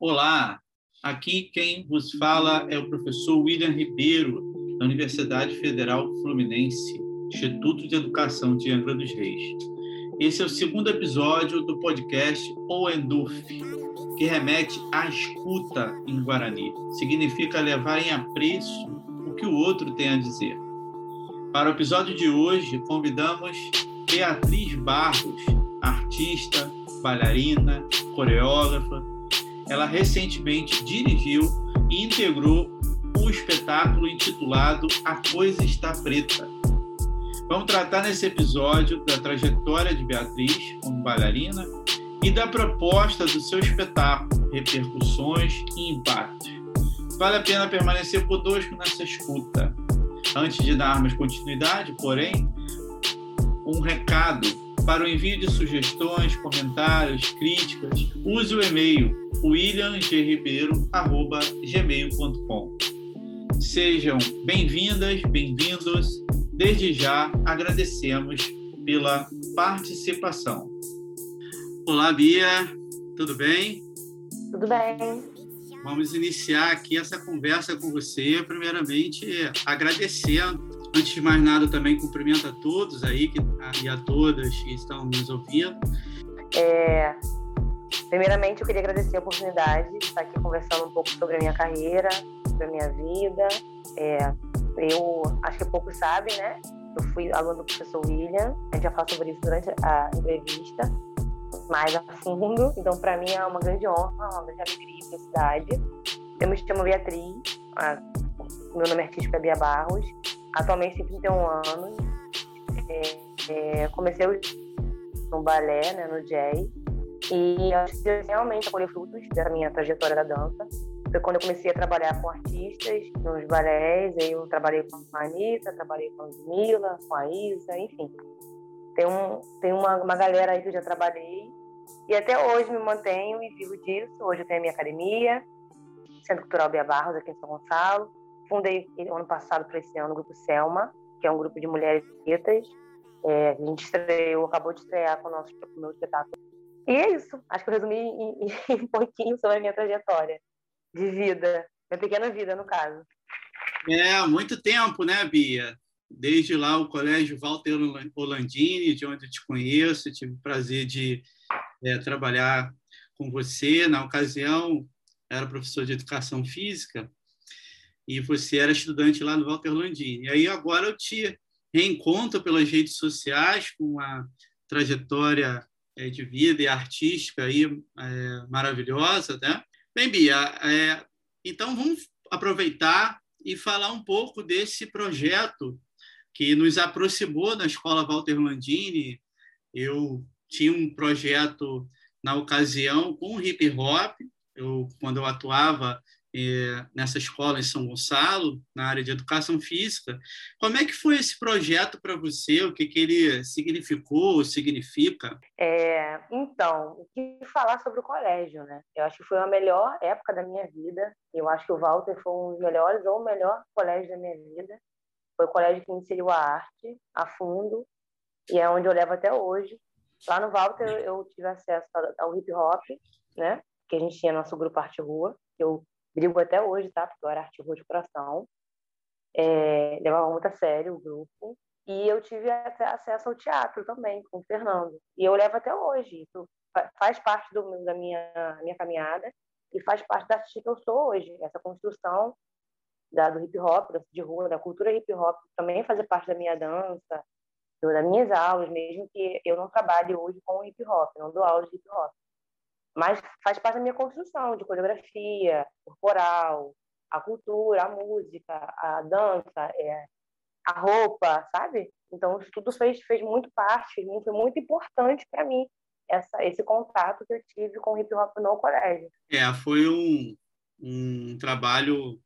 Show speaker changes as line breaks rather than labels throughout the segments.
Olá, aqui quem vos fala é o professor William Ribeiro, da Universidade Federal Fluminense, Instituto de Educação de Angra dos Reis. Esse é o segundo episódio do podcast O Endurf, que remete à escuta em Guarani. Significa levar em apreço o que o outro tem a dizer. Para o episódio de hoje, convidamos Beatriz Barros, artista, bailarina, coreógrafa. Ela recentemente dirigiu e integrou o espetáculo intitulado A Coisa Está Preta. Vamos tratar nesse episódio da trajetória de Beatriz como bailarina e da proposta do seu espetáculo, repercussões e impactos. Vale a pena permanecer conosco nessa escuta. Antes de darmos continuidade, porém, um recado para o envio de sugestões, comentários, críticas, use o e-mail williamgribeiro.gmail.com. Sejam bem-vindas, bem-vindos. Desde já agradecemos pela participação. Olá, Bia, tudo bem?
Tudo bem.
Vamos iniciar aqui essa conversa com você. Primeiramente, agradecendo Antes de mais nada, também cumprimento a todos aí que, e a todas que estão nos ouvindo.
É, primeiramente, eu queria agradecer a oportunidade de estar aqui conversando um pouco sobre a minha carreira, sobre a minha vida. É, eu acho que poucos sabem, né? Eu fui aluno do professor William, a gente já fala sobre isso durante a entrevista, mais a fundo. Então, para mim, é uma grande honra, uma grande alegria e felicidade. Eu me chamo Beatriz, meu nome artístico é Bia Barros, Atualmente tenho 31 anos. É, é, comecei no balé, né, no jazz. E acho que realmente colhi frutos da minha trajetória da dança. Foi quando eu comecei a trabalhar com artistas nos balés. Aí eu trabalhei com a Anitta, trabalhei com a Mila, com a Isa, enfim. Tem, um, tem uma, uma galera aí que eu já trabalhei. E até hoje me mantenho e vivo disso. Hoje eu tenho a minha academia, Centro Cultural Bia Barros, aqui em São Gonçalo fundei ano passado para esse ano o grupo Selma, que é um grupo de mulheres pretas. É, a gente estreou, acabou de estrear com o nosso meu espetáculo. E é isso. Acho que eu resumi em, em, um pouquinho sobre a minha trajetória de vida, minha pequena vida, no caso.
É, muito tempo, né, Bia? Desde lá o Colégio Walter Olandini, de onde eu te conheço, tive o prazer de é, trabalhar com você. Na ocasião, era professor de educação física e você era estudante lá no Walter Landini. E aí agora eu te reencontro pelas redes sociais com uma trajetória é, de vida e artística aí é, maravilhosa, né? Bem, Bia, é, então vamos aproveitar e falar um pouco desse projeto que nos aproximou na Escola Walter Landini. Eu tinha um projeto na ocasião com hip hop, eu, quando eu atuava nessa escola em São Gonçalo, na área de educação física. Como é que foi esse projeto para você? O que, que ele significou, significa?
É, então, o que falar sobre o colégio, né? Eu acho que foi a melhor época da minha vida. Eu acho que o Walter foi um dos melhores ou o melhor colégio da minha vida. Foi o colégio que inseriu a arte a fundo e é onde eu levo até hoje. Lá no Walter eu tive acesso ao hip hop, né? Que a gente tinha nosso grupo Arte Rua. Eu brigo até hoje, tá? Porque eu era arte de coração. É, levava muito a sério o grupo. E eu tive até acesso ao teatro também, com o Fernando. E eu levo até hoje. Isso faz parte do, da minha, minha caminhada e faz parte da artista que eu sou hoje. Essa construção da, do hip hop, de rua, da cultura hip hop, também fazer parte da minha dança, das minhas aulas, mesmo que eu não trabalhe hoje com hip hop, não dou aulas de hip hop mas faz parte da minha construção de coreografia, corporal, a cultura, a música, a dança, é, a roupa, sabe? Então, isso tudo fez, fez muito parte, foi muito importante para mim, essa, esse contato que eu tive com o hip hop no colégio.
É, foi um, um trabalho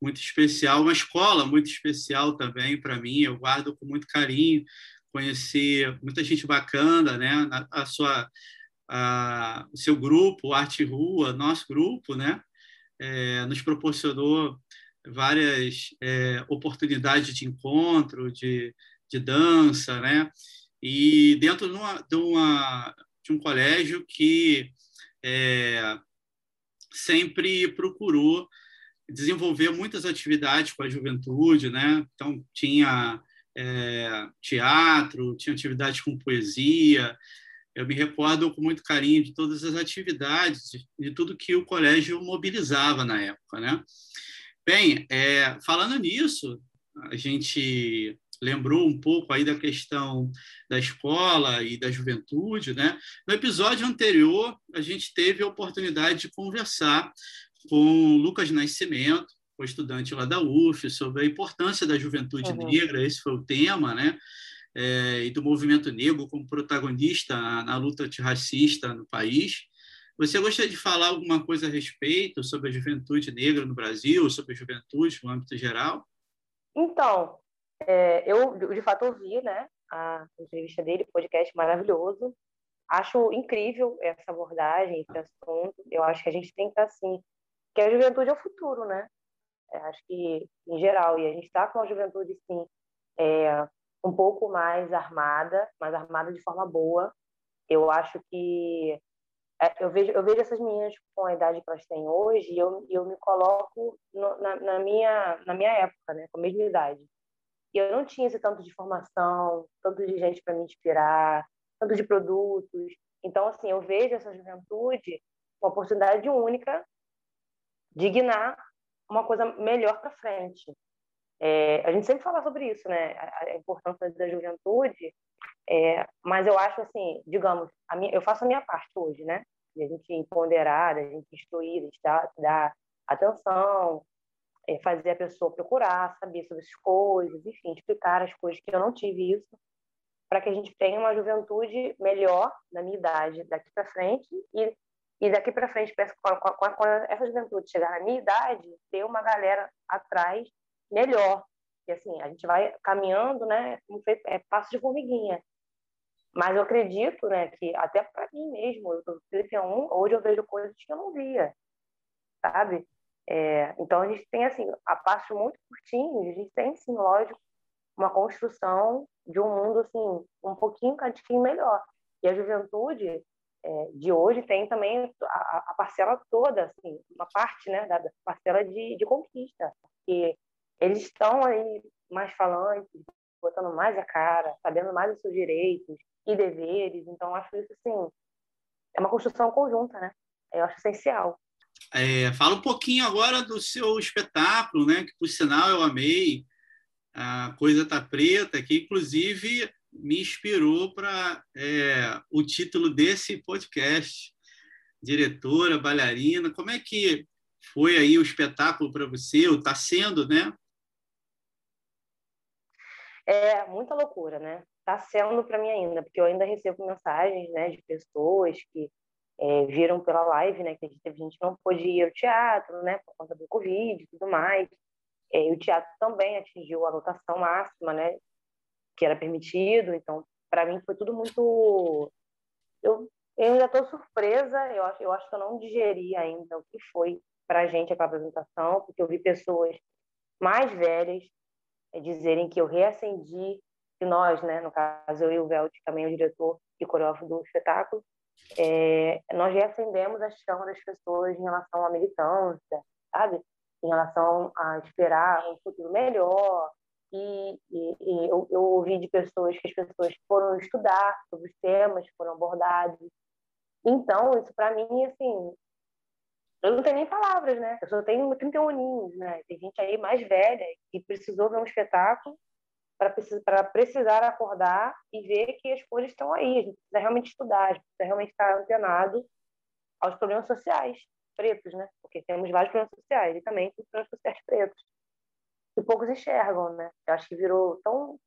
muito especial, uma escola muito especial também para mim, eu guardo com muito carinho, conheci muita gente bacana, né? A, a sua o seu grupo, Arte Rua, nosso grupo, né, é, nos proporcionou várias é, oportunidades de encontro, de, de dança, né, e dentro de, uma, de, uma, de um colégio que é, sempre procurou desenvolver muitas atividades com a juventude, né? Então tinha é, teatro, tinha atividades com poesia. Eu me recordo com muito carinho de todas as atividades, de tudo que o colégio mobilizava na época, né? Bem, é, falando nisso, a gente lembrou um pouco aí da questão da escola e da juventude, né? No episódio anterior, a gente teve a oportunidade de conversar com Lucas Nascimento, o estudante lá da UF, sobre a importância da juventude uhum. negra, esse foi o tema, né? É, e do movimento negro como protagonista na luta antirracista no país. Você gostaria de falar alguma coisa a respeito sobre a juventude negra no Brasil, sobre a juventude no âmbito geral?
Então, é, eu de fato ouvi né, a entrevista dele, podcast maravilhoso. Acho incrível essa abordagem, esse assunto. Eu acho que a gente tem que estar assim, que a juventude é o futuro, né? É, acho que, em geral, e a gente está com a juventude, sim, é, um pouco mais armada, mais armada de forma boa. Eu acho que é, eu vejo eu vejo essas meninas com a idade que elas têm hoje e eu, eu me coloco no, na, na, minha na minha época, né, com a mesma idade. E eu não tinha esse tanto de formação, tanto de gente para me inspirar, tanto de produtos. Então, assim, eu vejo essa juventude uma oportunidade única de guinar uma coisa melhor para frente. É, a gente sempre fala sobre isso, né? A, a importância da juventude, é, mas eu acho assim, digamos, minha, eu faço a minha parte hoje, né? De a gente ponderar, a gente instruir, a dar, dar atenção, é, fazer a pessoa procurar, saber sobre as coisas, enfim, explicar as coisas que eu não tive isso, para que a gente tenha uma juventude melhor na minha idade daqui para frente e e daqui para frente, quando essa juventude chegar na minha idade, ter uma galera atrás melhor. E assim, a gente vai caminhando, né? É passo de formiguinha. Mas eu acredito, né, que até para mim mesmo, eu tô 31, hoje eu vejo coisas que eu não via, sabe? É, então a gente tem assim, a passo muito curtinho, a gente tem sim, lógico, uma construção de um mundo assim um pouquinho, um cadinho melhor. E a juventude, é, de hoje tem também a, a, parcela toda, assim, uma parte né, da, parcela de, de conquista, porque eles estão aí mais falantes, botando mais a cara, sabendo mais os seus direitos e deveres, então acho isso assim, é uma construção conjunta, né? Eu acho essencial.
É, fala um pouquinho agora do seu espetáculo, né? Que por sinal eu amei, a coisa tá preta, que inclusive me inspirou para é, o título desse podcast. Diretora, bailarina, como é que foi aí o espetáculo para você? Ou está sendo, né?
É muita loucura, né? Está sendo para mim ainda, porque eu ainda recebo mensagens, né, de pessoas que é, viram pela live, né, que a gente, não pôde ir ao teatro, né, por conta do Covid e tudo mais. É, e o teatro também atingiu a lotação máxima, né, que era permitido. Então, para mim foi tudo muito. Eu, eu ainda estou surpresa. Eu acho, eu acho que eu não digeri ainda o que foi para a gente aquela apresentação, porque eu vi pessoas mais velhas dizerem que eu reacendi, que nós, né, no caso eu e o Velt, também o diretor e coreógrafo do espetáculo, é, nós reacendemos a chama das pessoas em relação à militância, sabe? Em relação a esperar um futuro melhor, e, e, e eu, eu, ouvi de pessoas que as pessoas foram estudar sobre os temas que foram abordados. Então, isso para mim, assim, eu não tenho nem palavras, né? Eu só tenho 31 aninhos, né? Tem gente aí mais velha que precisou ver um espetáculo para precisar, acordar e ver que as coisas estão aí. A gente precisa realmente estudar, a gente precisa realmente estar antenado aos problemas sociais pretos, né? Porque temos vários problemas sociais e também problemas sociais pretos que poucos enxergam, né? Eu acho que virou tão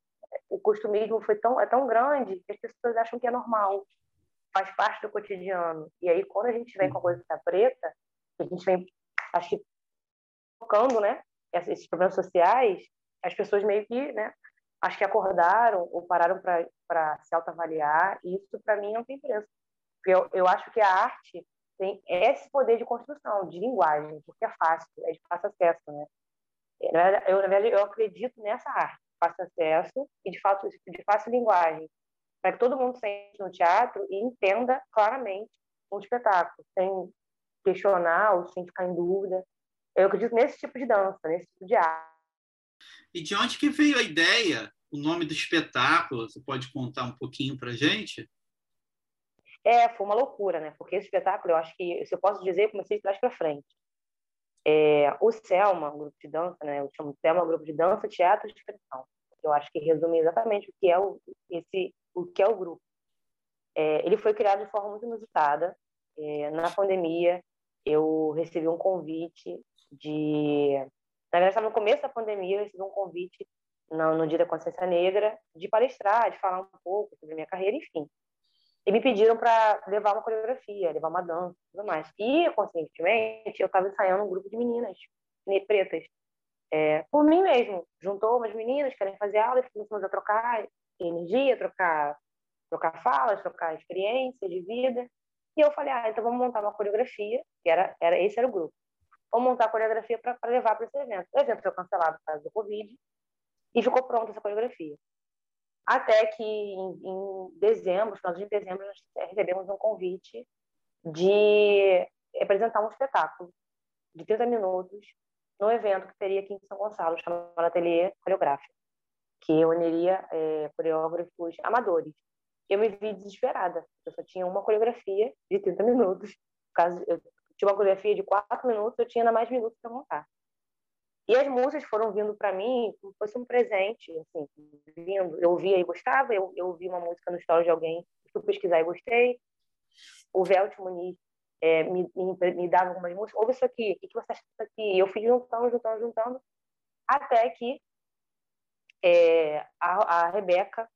o costumismo foi tão é tão grande que as pessoas acham que é normal, faz parte do cotidiano. E aí quando a gente vem com a coisa da preta, a gente vem acho que tocando, né? Esses problemas sociais, as pessoas meio que, né? Acho que acordaram ou pararam para se autoavaliar. E isso para mim não tem preço. Eu, eu acho que a arte tem esse poder de construção, de linguagem, porque é fácil, é de fácil acesso, né? Eu, na verdade, eu acredito nessa arte, fácil acesso e de, fato, de fácil linguagem, para que todo mundo sente no teatro e entenda claramente um espetáculo, sem, questionar ou sem ficar em dúvida. Eu acredito nesse tipo de dança, nesse tipo de arte.
E de onde que veio a ideia, o nome do espetáculo? Você pode contar um pouquinho para gente?
É, foi uma loucura, né? Porque esse espetáculo, eu acho que, se eu posso dizer, eu comecei de trás para frente. É, o Selma, um grupo de dança, né? Eu chamo Selma, um grupo de dança, teatro e expressão. Eu acho que resume exatamente o que é o, esse, o que é o grupo. É, ele foi criado de forma muito inusitada. É, na pandemia, eu recebi um convite de... Na verdade, no começo da pandemia, eu recebi um convite no, no Dia da Consciência Negra de palestrar, de falar um pouco sobre a minha carreira, enfim. E me pediram para levar uma coreografia, levar uma dança tudo mais. E, conscientemente, eu estava ensaiando um grupo de meninas pretas. É, por mim mesmo. Juntou umas meninas que querem fazer aula e começamos a trocar energia, trocar, trocar falas, trocar experiências de vida. E eu falei, ah, então vamos montar uma coreografia, que era, era esse era o grupo. Vamos montar a coreografia para levar para esse evento. O evento foi cancelado por causa do Covid e ficou pronta essa coreografia. Até que em, em dezembro, final de dezembro, nós recebemos um convite de apresentar um espetáculo de 30 minutos no evento que teria aqui em São Gonçalo, chamado Ateliê Coreográfico, que uniria é, coreógrafos amadores. Eu me vi desesperada, eu só tinha uma coreografia de 30 minutos. Caso eu tinha uma coreografia de 4 minutos, eu tinha ainda mais minutos para montar. E as músicas foram vindo para mim como se fosse um presente, assim, vindo. Eu ouvia e gostava, eu, eu ouvi uma música no story de alguém, fui pesquisar e gostei. O Velt Muniz é, me, me, me, dava algumas músicas, ouve isso aqui, o que, você acha disso aqui? E eu fui juntando, juntando, juntando, até que é, a, a Rebeca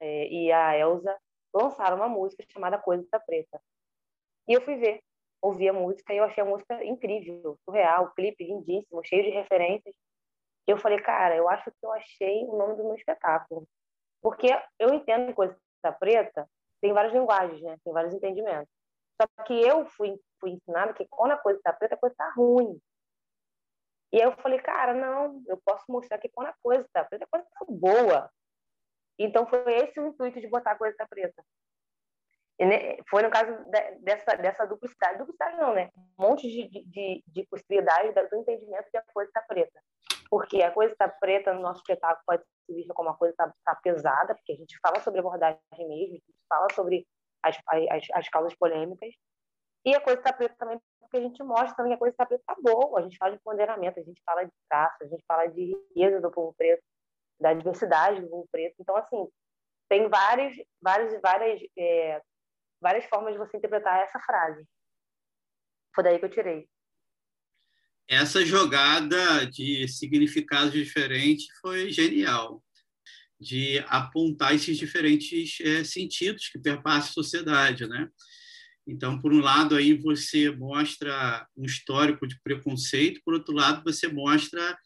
é, e a Elsa lançaram uma música chamada Coisa da Preta. E eu fui ver ouvi a música e eu achei a música incrível, surreal, o clipe lindíssimo, cheio de referências. E eu falei, cara, eu acho que eu achei o nome do meu espetáculo. Porque eu entendo coisa da preta tem várias linguagens, né? Tem vários entendimentos. Só que eu fui, fui ensinada que quando a coisa está preta, a coisa está ruim. E aí eu falei, cara, não, eu posso mostrar que quando a coisa está preta, a coisa está boa. Então foi esse o intuito de botar a coisa tá preta. Foi no caso dessa, dessa duplicidade. Duplicidade não, né? Um monte de, de, de possibilidades do entendimento de a coisa está preta. Porque a coisa está preta no nosso espetáculo pode ser vista como uma coisa está tá pesada, porque a gente fala sobre abordagem mesmo, a gente fala sobre as, as, as causas polêmicas. E a coisa está preta também porque a gente mostra também que a coisa está preta está boa. A gente fala de ponderamento, a gente fala de traço, a gente fala de riqueza do povo preto, da diversidade do povo preto. Então, assim, tem vários, vários, várias é, várias formas de você interpretar essa frase. Foi daí que eu tirei.
Essa jogada de significados diferentes foi genial, de apontar esses diferentes é, sentidos que perpassam a sociedade, né? Então, por um lado, aí você mostra um histórico de preconceito, por outro lado, você mostra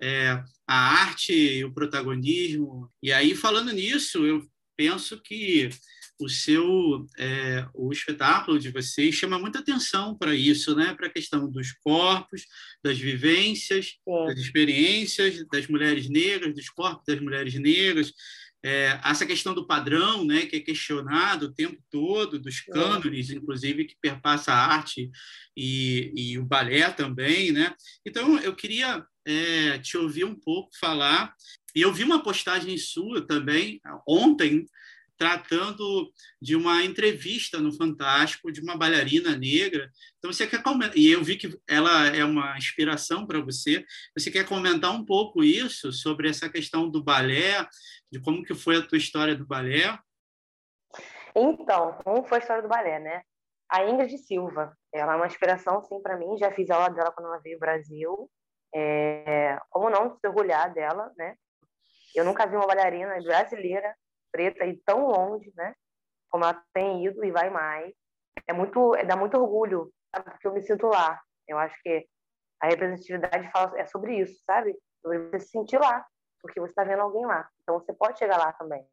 é, a arte o protagonismo. E aí, falando nisso, eu penso que o seu é, o espetáculo de vocês chama muita atenção para isso, né? Para a questão dos corpos, das vivências, Sim. das experiências das mulheres negras, dos corpos das mulheres negras, é, essa questão do padrão, né? Que é questionado o tempo todo, dos cânones, inclusive que perpassa a arte e, e o balé também, né? Então eu queria é, te ouvir um pouco falar e eu vi uma postagem sua também ontem tratando de uma entrevista no Fantástico de uma bailarina negra. Então você quer comentar, e eu vi que ela é uma inspiração para você. Você quer comentar um pouco isso sobre essa questão do balé, de como que foi a tua história do balé?
Então, como foi a história do balé, né? A Ingrid Silva, ela é uma inspiração sim para mim. Já fiz aula dela quando ela veio ao Brasil. É... como não se orgulhar dela, né? Eu nunca vi uma bailarina brasileira preta e tão longe, né? Como ela tem ido e vai mais. É muito, é, dá muito orgulho, sabe? Porque eu me sinto lá. Eu acho que a representatividade fala, é sobre isso, sabe? Sobre você se sentir lá, porque você está vendo alguém lá. Então você pode chegar lá também.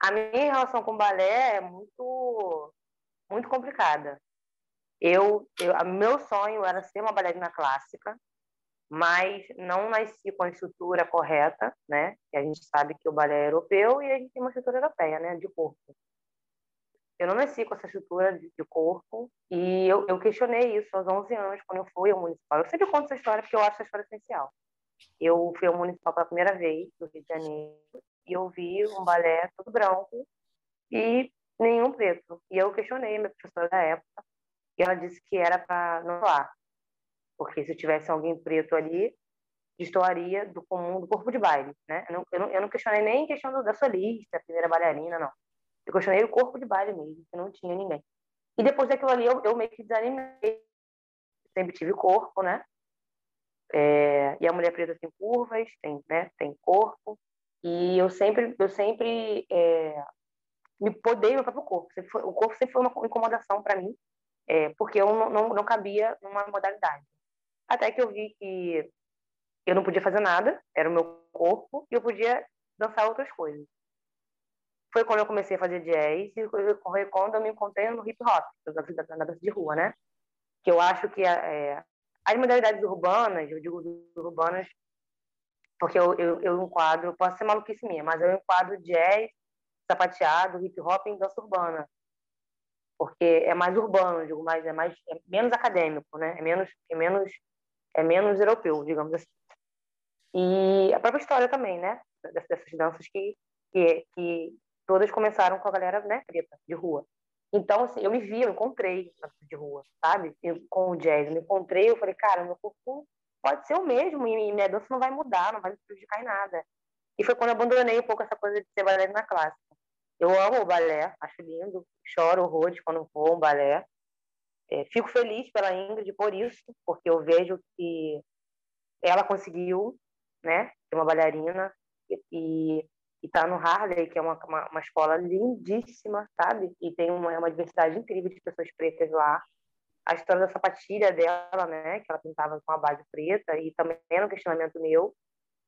A minha relação com o balé é muito, muito complicada. Eu, eu, meu sonho era ser uma bailarina clássica, mas não nasci com a estrutura correta, né? Que a gente sabe que o balé é europeu e a gente tem uma estrutura europeia, né? De corpo. eu não nasci com essa estrutura de, corpo e eu, eu, questionei isso aos 11 anos, quando eu fui ao municipal. Eu sempre conto essa história porque eu acho essa história essencial. Eu fui ao municipal pela primeira vez, no Rio de Janeiro, e eu vi um balé todo branco e nenhum preto. E eu questionei minha professora da época, e ela disse que era para não falar, porque se tivesse alguém preto ali, destoaria do comum do corpo de baile, né? Eu não, eu não, eu não questionei nem questão da solista, primeira bailarina, não. Eu questionei o corpo de baile mesmo, que não tinha ninguém. E depois daquilo ali, eu, eu meio que desanimei. Sempre tive corpo, né? É, e a mulher preta tem curvas, tem, né, tem corpo. E eu sempre, eu sempre é, me podei meu próprio corpo. Foi, o corpo sempre foi uma incomodação para mim, é, porque eu não, não, não cabia numa modalidade. Até que eu vi que eu não podia fazer nada, era o meu corpo, e eu podia dançar outras coisas. Foi quando eu comecei a fazer jazz e foi quando eu me encontrei no hip hop, na dança de rua, né? Que eu acho que é, as modalidades urbanas, eu digo urbanas porque eu, eu, eu enquadro, posso ser maluquice minha, mas eu enquadro jazz, sapateado, hip hop em dança urbana. Porque é mais urbano, digo, mais, é mais é menos acadêmico, né? É menos é menos é menos europeu, digamos assim. E a própria história também, né? Dessas danças que, que, que todas começaram com a galera né, preta, de rua. Então, assim, eu me vi, eu encontrei de rua, sabe? Eu, com o jazz, eu me encontrei, eu falei, cara, meu corpo pode ser o mesmo e minha dança não vai mudar, não vai me prejudicar em nada. E foi quando eu abandonei um pouco essa coisa de ser bailarina clássica. Eu amo o balé, acho lindo, choro horrores quando vou um balé. É, fico feliz pela Ingrid por isso, porque eu vejo que ela conseguiu né? Tem uma bailarina e está no Harley, que é uma, uma, uma, escola lindíssima, sabe? E tem uma, uma diversidade incrível de pessoas pretas lá. A história da sapatilha dela, né? Que ela pintava com a base preta e também era um questionamento meu.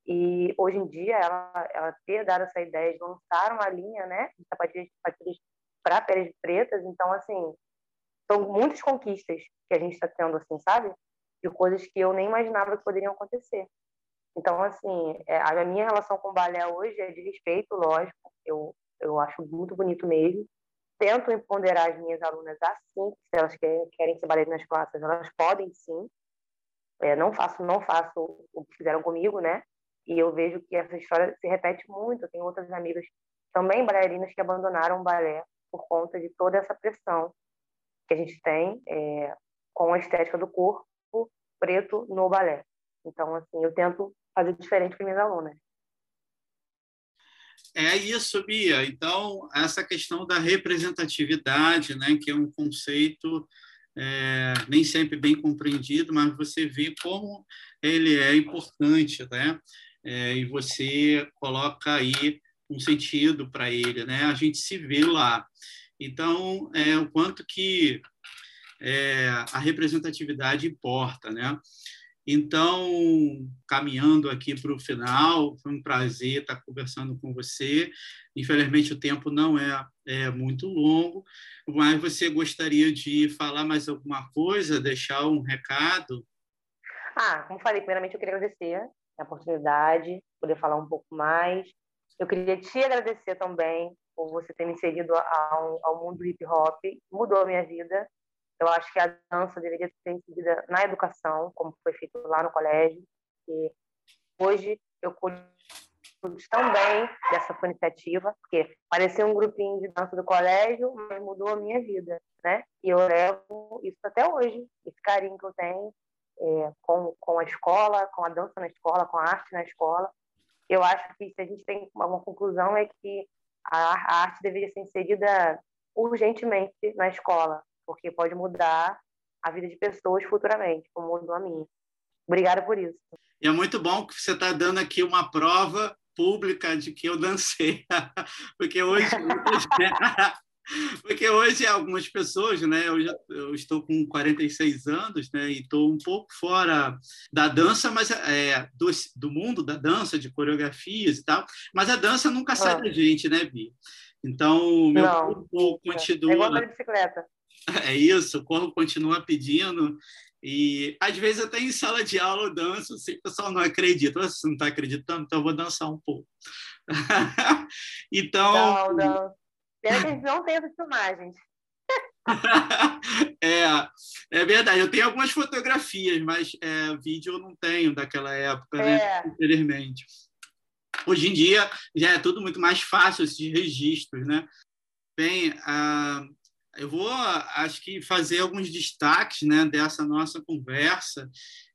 E hoje em dia ela, ela ter dado essa ideia de lançar uma linha, né? De sapatilhas, sapatilhas para peles pretas. Então, assim, são muitas conquistas que a gente está tendo, assim, sabe? De coisas que eu nem imaginava que poderiam acontecer. Então, assim, é, a minha relação com o balé hoje é de respeito, lógico, eu, eu acho muito bonito mesmo. Tento empoderar as minhas alunas assim, se elas querem, querem ser bailarinas clássicas, elas podem sim. É, não faço não faço o que fizeram comigo, né? E eu vejo que essa história se repete muito. Eu tenho outras amigas também bailarinas que abandonaram o balé por conta de toda essa pressão que a gente tem é, com a estética do corpo preto no balé. Então, assim, eu tento fazer diferente para minhas alunas.
É isso, Bia. Então, essa questão da representatividade, né, que é um conceito é, nem sempre bem compreendido, mas você vê como ele é importante, né? É, e você coloca aí um sentido para ele, né? A gente se vê lá. Então, é, o quanto que é, a representatividade importa, né? Então, caminhando aqui para o final, foi um prazer estar conversando com você. Infelizmente, o tempo não é, é muito longo, mas você gostaria de falar mais alguma coisa, deixar um recado?
Ah, como falei, primeiramente eu queria agradecer a oportunidade, poder falar um pouco mais. Eu queria te agradecer também por você ter me inserido ao, ao mundo hip hop, mudou a minha vida. Eu acho que a dança deveria ser inserida na educação, como foi feito lá no colégio. E hoje eu cuido tão bem dessa iniciativa, porque parecia um grupinho de dança do colégio, mas mudou a minha vida, né? E eu levo isso até hoje, esse carinho que eu tenho é, com, com a escola, com a dança na escola, com a arte na escola. Eu acho que se a gente tem uma conclusão é que a, arte deveria ser inserida urgentemente na escola, porque pode mudar a vida de pessoas futuramente, como mudou a minha. Obrigada por isso.
E é muito bom que você está dando aqui uma prova pública de que eu dancei, porque hoje porque hoje algumas pessoas, né, eu, já, eu estou com 46 anos, né, e estou um pouco fora da dança, mas é, do, do mundo da dança, de coreografias e tal, mas a dança nunca sai ah. da gente, né, Bi? Então, meu Não, corpo continua. É
igual a bicicleta.
É isso, o corpo continua pedindo. E às vezes até em sala de aula eu danço, assim, o pessoal não acredita. Você não está acreditando? Então eu vou dançar um pouco. então.
Não, não. Pena que a gente não tem essas filmagens.
é, é verdade. Eu tenho algumas fotografias, mas é, vídeo eu não tenho daquela época, né? é. né? Infelizmente. Hoje em dia já é tudo muito mais fácil esses registros, né? Bem, eu vou, acho que, fazer alguns destaques né, dessa nossa conversa.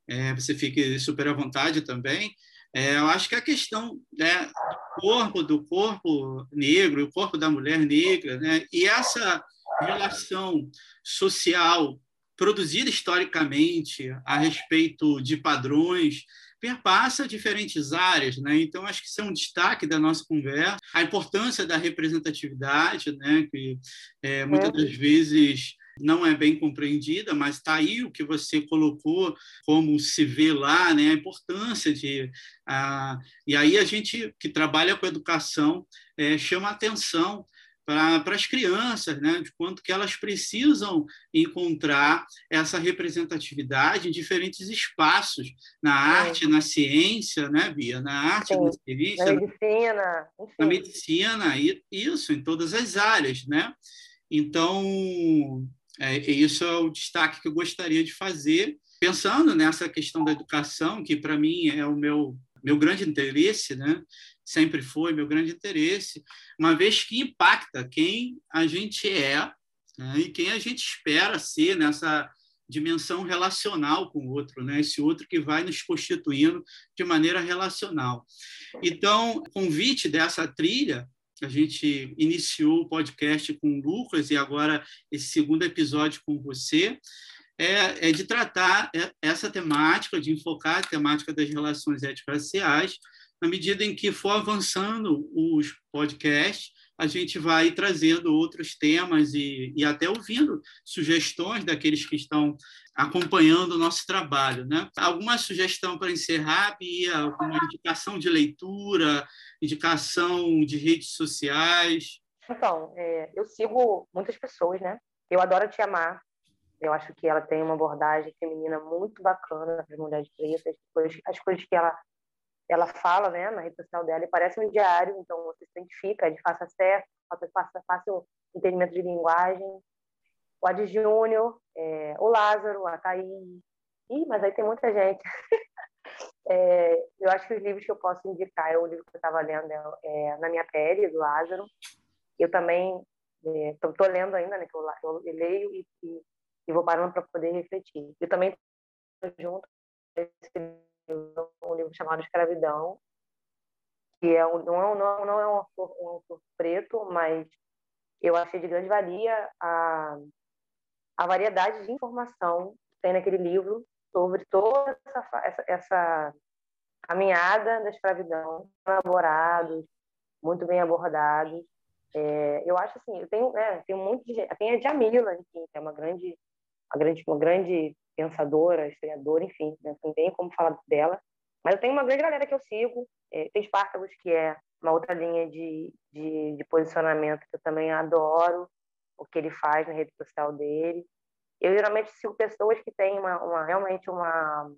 É, você fique super à vontade também. É, eu acho que a questão né, do corpo, do corpo negro, o corpo da mulher negra, né, e essa relação social produzida historicamente a respeito de padrões perpassa diferentes áreas, né? Então acho que isso é um destaque da nossa conversa, a importância da representatividade, né? Que é, muitas é. das vezes não é bem compreendida, mas está aí o que você colocou, como se vê lá, né? A importância de. Ah, e aí a gente que trabalha com educação é, chama atenção para as crianças, né, de quanto que elas precisam encontrar essa representatividade em diferentes espaços, na arte, na ciência, né, Bia? Na arte, Sim. na ciência,
na medicina,
enfim. na medicina, e isso, em todas as áreas, né? Então, é, isso é o destaque que eu gostaria de fazer, pensando nessa questão da educação, que para mim é o meu meu grande interesse, né? sempre foi meu grande interesse, uma vez que impacta quem a gente é né? e quem a gente espera ser nessa dimensão relacional com o outro, né? esse outro que vai nos constituindo de maneira relacional. Então, o convite dessa trilha, a gente iniciou o podcast com o Lucas e agora esse segundo episódio com você, é, é de tratar essa temática, de enfocar a temática das relações étnico-raciais, na medida em que for avançando os podcasts, a gente vai trazendo outros temas e, e até ouvindo sugestões daqueles que estão acompanhando o nosso trabalho. Né? Alguma sugestão para encerrar, Bia? Alguma indicação de leitura, indicação de redes sociais?
Então, é, eu sigo muitas pessoas, né? Eu adoro Te Amar, eu acho que ela tem uma abordagem feminina muito bacana para as mulheres pretas. As coisas que ela ela fala, né, na rede social dela, e parece um diário, então você se identifica, é de fácil acesso, fácil, fácil entendimento de linguagem. O Adi Júnior, é, o Lázaro, a Thaís. Ih, mas aí tem muita gente. é, eu acho que os livros que eu posso indicar, é o livro que eu estava lendo é, é, Na Minha Pele, do Lázaro. Eu também estou é, lendo ainda, né, que eu, eu leio e, e e vou parando para poder refletir. Eu também junto um livro chamado Escravidão, que é um, não, é, não, não é um autor, um autor preto, mas eu achei de grande valia a, a variedade de informação que tem naquele livro sobre toda essa, essa, essa caminhada da escravidão, elaborados, muito bem abordados. É, eu acho assim, eu tenho, é, tenho muito de, tem a Jamila, enfim, que é uma grande uma grande, uma grande pensadora, historiadora, enfim, né? não tem como falar dela. Mas eu tenho uma grande galera que eu sigo. É, tem Spartacus, que é uma outra linha de, de, de, posicionamento que eu também adoro, o que ele faz na rede social dele. Eu geralmente sigo pessoas que têm uma, uma realmente uma,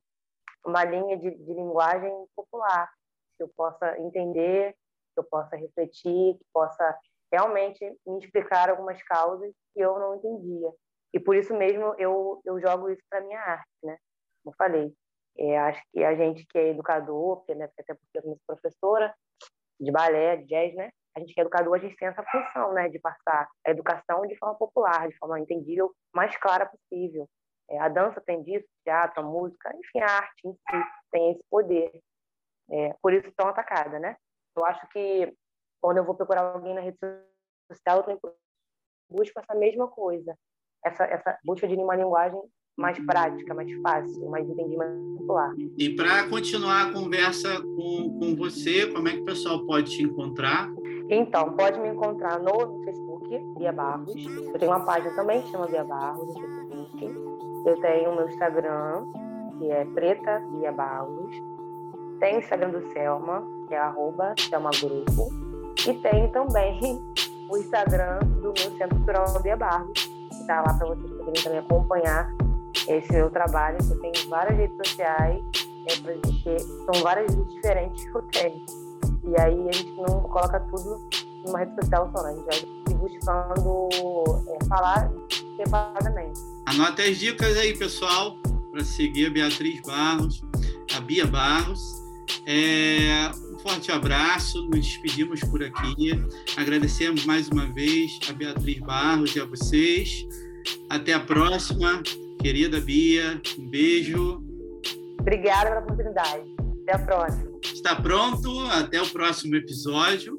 uma linha de, de linguagem popular, que eu possa entender, que eu possa refletir, que possa realmente me explicar algumas causas que eu não entendia. E por isso mesmo eu, eu jogo isso para minha arte, né? Como falei, é, acho que a gente que é educador, porque, né, até porque eu sou professora de balé, de jazz, né? A gente que é educador, a gente tem essa função, né, de passar a educação de forma popular, de forma entendível, mais clara possível. É, a dança tem disso, teatro, a música, enfim, a arte em si tem esse poder. É, por isso tão atacada, né? Eu acho que quando eu vou procurar alguém na rede social, eu busco essa mesma coisa, essa, essa busca de uma linguagem mais prática, mais fácil, mais entendida, mais popular.
E para continuar a conversa com, com você, como é que o pessoal pode te encontrar?
Então, pode me encontrar no Facebook, Bia Barros. Eu tenho uma página também que chama Bia Barros no Facebook. Eu tenho o meu Instagram, que é Preta Bia Barros. Tem o Instagram do Selma, que é arroba Selma Grupo. E tem também o Instagram do meu Centro Cultural Bia Barros, está lá para vocês poderem também acompanhar esse meu trabalho. Eu tenho várias redes sociais, é, porque são várias redes diferentes que eu tenho. E aí a gente não coloca tudo numa rede social só, né? A gente vai buscando é, falar separadamente.
Anota as dicas aí, pessoal, para seguir a Beatriz Barros, a Bia Barros. É, forte abraço, nos despedimos por aqui. Agradecemos mais uma vez a Beatriz Barros e a vocês. Até a próxima, querida Bia. Um beijo.
Obrigada pela oportunidade. Até a próxima.
Está pronto? Até o próximo episódio.